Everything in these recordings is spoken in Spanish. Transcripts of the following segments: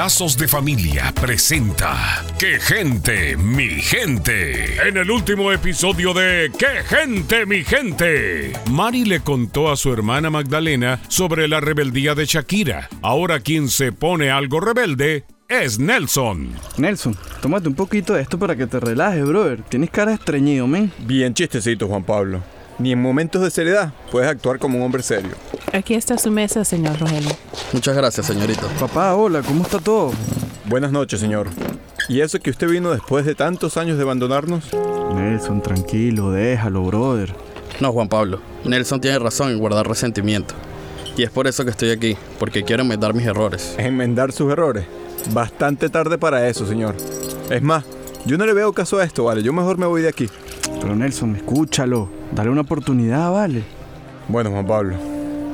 Lazos de Familia presenta ¡Qué gente, mi gente! En el último episodio de ¡Qué gente, mi gente! Mari le contó a su hermana Magdalena sobre la rebeldía de Shakira. Ahora quien se pone algo rebelde es Nelson. Nelson, tómate un poquito de esto para que te relajes, brother. Tienes cara de estreñido, men. Bien chistecito, Juan Pablo. Ni en momentos de seriedad puedes actuar como un hombre serio. Aquí está su mesa, señor Rogelio. Muchas gracias, señorita. Papá, hola, ¿cómo está todo? Buenas noches, señor. ¿Y eso que usted vino después de tantos años de abandonarnos? Nelson, tranquilo, déjalo, brother. No, Juan Pablo. Nelson tiene razón en guardar resentimiento. Y es por eso que estoy aquí, porque quiero enmendar mis errores. Enmendar sus errores. Bastante tarde para eso, señor. Es más, yo no le veo caso a esto, ¿vale? Yo mejor me voy de aquí. Pero Nelson, escúchalo. Dale una oportunidad, ¿vale? Bueno, Juan Pablo,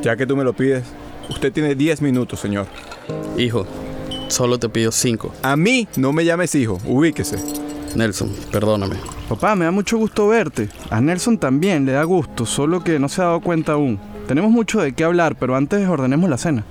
ya que tú me lo pides, usted tiene 10 minutos, señor. Hijo, solo te pido cinco. A mí no me llames hijo, ubíquese. Nelson, perdóname. Papá, me da mucho gusto verte. A Nelson también le da gusto, solo que no se ha dado cuenta aún. Tenemos mucho de qué hablar, pero antes ordenemos la cena.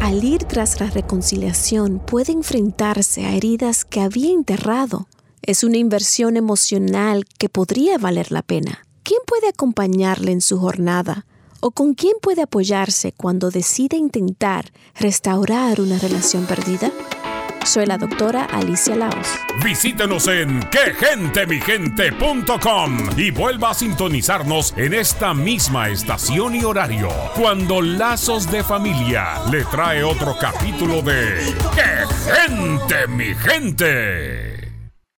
Al ir tras la reconciliación puede enfrentarse a heridas que había enterrado. Es una inversión emocional que podría valer la pena. ¿Quién puede acompañarle en su jornada? ¿O con quién puede apoyarse cuando decide intentar restaurar una relación perdida? Soy la doctora Alicia Laos. Visítenos en quegentemigente.com y vuelva a sintonizarnos en esta misma estación y horario cuando Lazos de Familia le trae otro capítulo de ¡Qué gente, mi gente!